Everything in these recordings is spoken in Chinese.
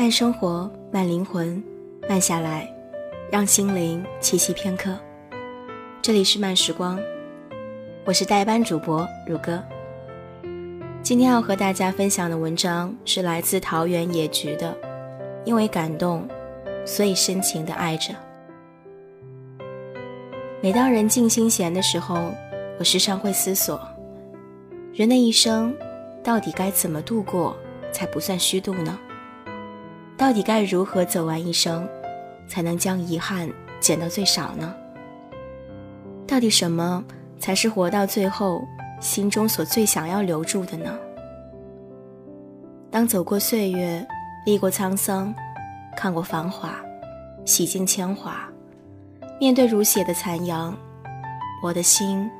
慢生活，慢灵魂，慢下来，让心灵栖息片刻。这里是慢时光，我是代班主播如歌。今天要和大家分享的文章是来自桃园野菊的，因为感动，所以深情的爱着。每当人静心闲的时候，我时常会思索，人的一生到底该怎么度过才不算虚度呢？到底该如何走完一生，才能将遗憾减到最少呢？到底什么才是活到最后心中所最想要留住的呢？当走过岁月，历过沧桑，看过繁华，洗尽铅华，面对如血的残阳，我的心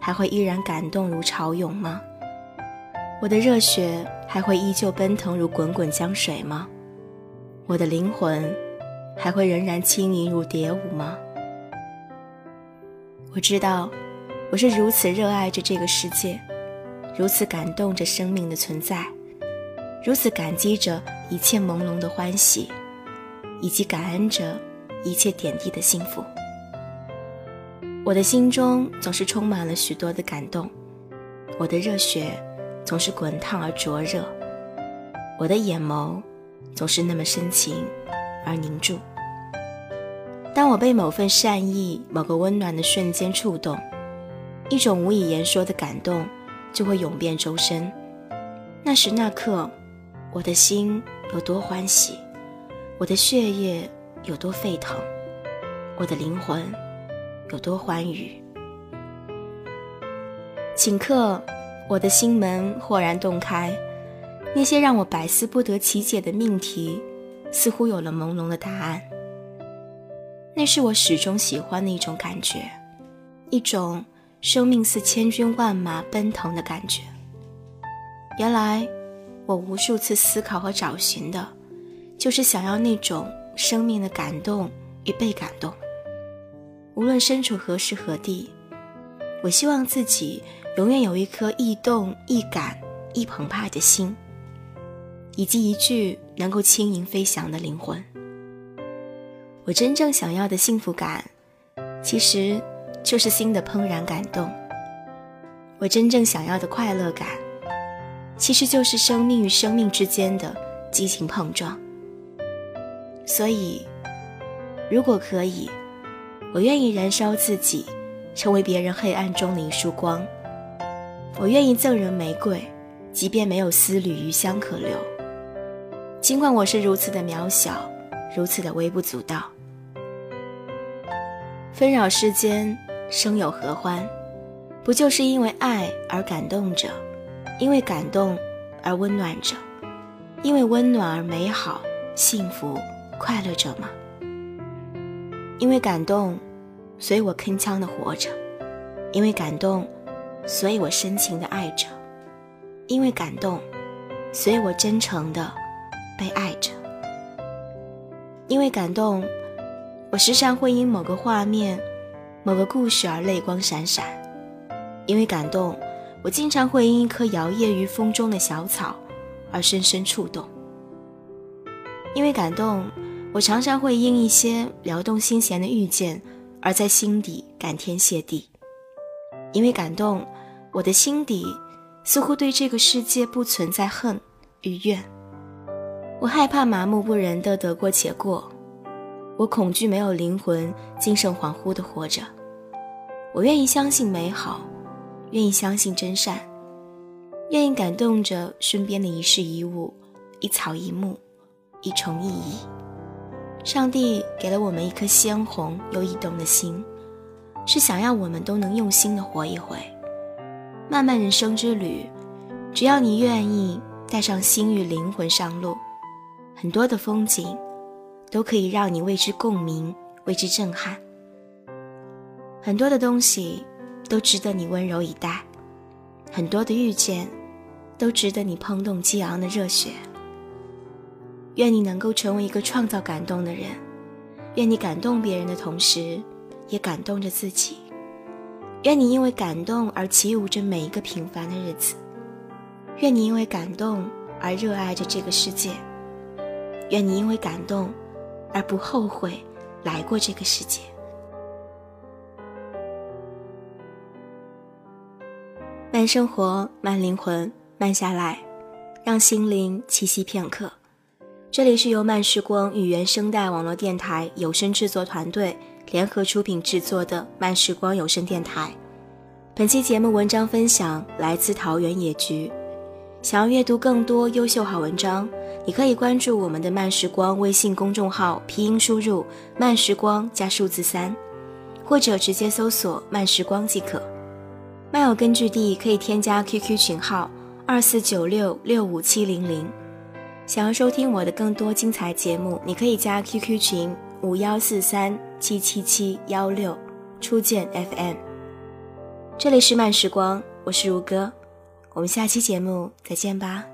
还会依然感动如潮涌吗？我的热血还会依旧奔腾如滚滚江水吗？我的灵魂还会仍然轻盈如蝶舞吗？我知道，我是如此热爱着这个世界，如此感动着生命的存在，如此感激着一切朦胧的欢喜，以及感恩着一切点滴的幸福。我的心中总是充满了许多的感动，我的热血总是滚烫而灼热，我的眼眸。总是那么深情而凝重。当我被某份善意、某个温暖的瞬间触动，一种无以言说的感动就会涌遍周身。那时那刻，我的心有多欢喜，我的血液有多沸腾，我的灵魂有多欢愉。顷刻，我的心门豁然洞开。那些让我百思不得其解的命题，似乎有了朦胧的答案。那是我始终喜欢的一种感觉，一种生命似千军万马奔腾的感觉。原来，我无数次思考和找寻的，就是想要那种生命的感动与被感动。无论身处何时何地，我希望自己永远有一颗易动、易感、易澎湃的心。以及一具能够轻盈飞翔的灵魂。我真正想要的幸福感，其实就是心的怦然感动。我真正想要的快乐感，其实就是生命与生命之间的激情碰撞。所以，如果可以，我愿意燃烧自己，成为别人黑暗中的一束光。我愿意赠人玫瑰，即便没有丝缕余香可留。尽管我是如此的渺小，如此的微不足道，纷扰世间，生有何欢？不就是因为爱而感动着，因为感动而温暖着，因为温暖而美好、幸福、快乐着吗？因为感动，所以我铿锵的活着；因为感动，所以我深情的爱着；因为感动，所以我真诚的。被爱着，因为感动，我时常会因某个画面、某个故事而泪光闪闪；因为感动，我经常会因一棵摇曳于风中的小草而深深触动；因为感动，我常常会因一些撩动心弦的遇见而在心底感天谢地；因为感动，我的心底似乎对这个世界不存在恨与怨。我害怕麻木不仁的得过且过，我恐惧没有灵魂、精神恍惚的活着。我愿意相信美好，愿意相信真善，愿意感动着身边的一事一物、一草一木、一虫一蚁。上帝给了我们一颗鲜红又易动的心，是想要我们都能用心的活一回。漫漫人生之旅，只要你愿意带上心与灵魂上路。很多的风景，都可以让你为之共鸣，为之震撼。很多的东西，都值得你温柔以待。很多的遇见，都值得你怦动激昂的热血。愿你能够成为一个创造感动的人，愿你感动别人的同时，也感动着自己。愿你因为感动而起舞着每一个平凡的日子。愿你因为感动而热爱着这个世界。愿你因为感动而不后悔来过这个世界。慢生活，慢灵魂，慢下来，让心灵栖息片刻。这里是由慢时光与原声带网络电台有声制作团队联合出品制作的慢时光有声电台。本期节目文章分享来自桃园野菊。想要阅读更多优秀好文章，你可以关注我们的慢时光微信公众号，拼音输入“慢时光”加数字三，或者直接搜索“慢时光”即可。漫友根据地可以添加 QQ 群号二四九六六五七零零。想要收听我的更多精彩节目，你可以加 QQ 群五幺四三七七七幺六，初见 FM。这里是慢时光，我是如歌，我们下期节目再见吧。